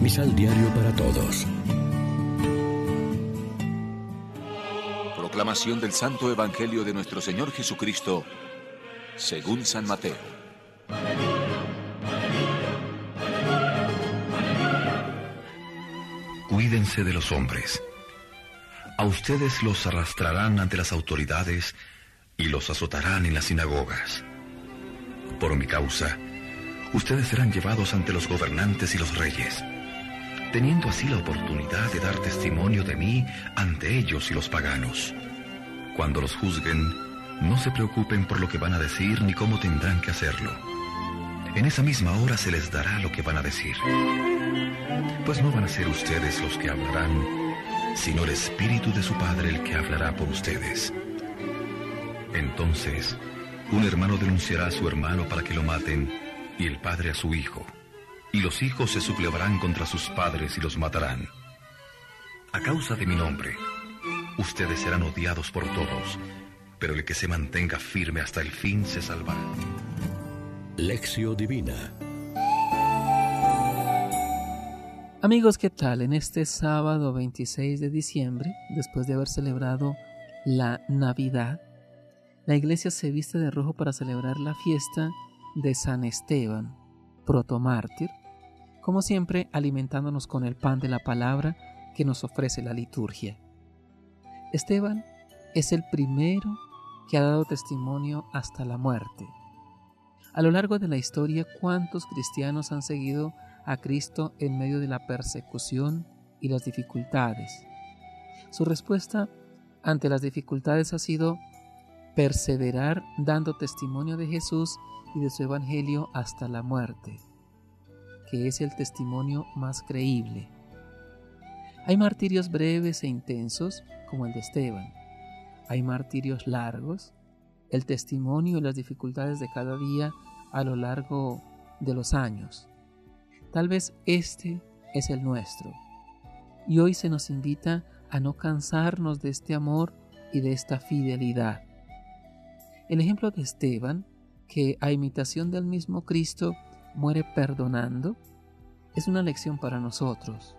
Misal Diario para Todos. Proclamación del Santo Evangelio de nuestro Señor Jesucristo, según San Mateo. Cuídense de los hombres. A ustedes los arrastrarán ante las autoridades y los azotarán en las sinagogas. Por mi causa, ustedes serán llevados ante los gobernantes y los reyes, teniendo así la oportunidad de dar testimonio de mí ante ellos y los paganos. Cuando los juzguen, no se preocupen por lo que van a decir ni cómo tendrán que hacerlo. En esa misma hora se les dará lo que van a decir. Pues no van a ser ustedes los que hablarán, sino el Espíritu de su Padre el que hablará por ustedes. Entonces, un hermano denunciará a su hermano para que lo maten, y el padre a su hijo. Y los hijos se sublevarán contra sus padres y los matarán. A causa de mi nombre, ustedes serán odiados por todos, pero el que se mantenga firme hasta el fin se salvará. Lección Divina Amigos, ¿qué tal? En este sábado 26 de diciembre, después de haber celebrado la Navidad, la iglesia se viste de rojo para celebrar la fiesta de San Esteban, protomártir, como siempre alimentándonos con el pan de la palabra que nos ofrece la liturgia. Esteban es el primero que ha dado testimonio hasta la muerte. A lo largo de la historia, ¿cuántos cristianos han seguido a Cristo en medio de la persecución y las dificultades? Su respuesta ante las dificultades ha sido perseverar dando testimonio de Jesús y de su Evangelio hasta la muerte, que es el testimonio más creíble. Hay martirios breves e intensos, como el de Esteban. Hay martirios largos, el testimonio y las dificultades de cada día a lo largo de los años. Tal vez este es el nuestro. Y hoy se nos invita a no cansarnos de este amor y de esta fidelidad. El ejemplo de Esteban, que a imitación del mismo Cristo muere perdonando, es una lección para nosotros.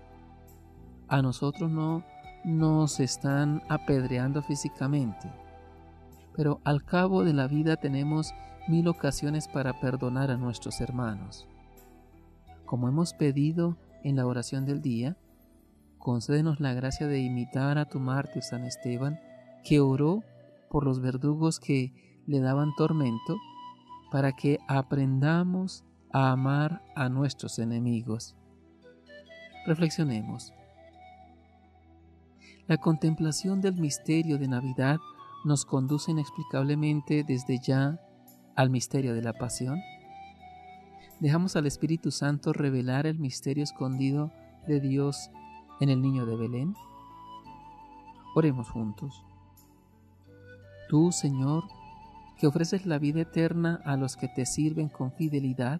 A nosotros no nos están apedreando físicamente, pero al cabo de la vida tenemos mil ocasiones para perdonar a nuestros hermanos. Como hemos pedido en la oración del día, concédenos la gracia de imitar a tu mártir San Esteban, que oró por los verdugos que le daban tormento para que aprendamos a amar a nuestros enemigos. Reflexionemos. La contemplación del misterio de Navidad nos conduce inexplicablemente desde ya al misterio de la pasión. Dejamos al Espíritu Santo revelar el misterio escondido de Dios en el niño de Belén. Oremos juntos. Tú, Señor, que ofreces la vida eterna a los que te sirven con fidelidad,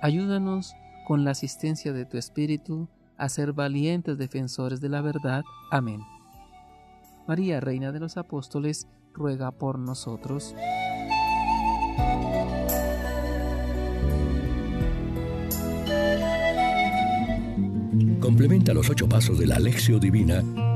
ayúdanos con la asistencia de tu Espíritu a ser valientes defensores de la verdad. Amén. María, Reina de los Apóstoles, ruega por nosotros. Complementa los ocho pasos de la Alexio Divina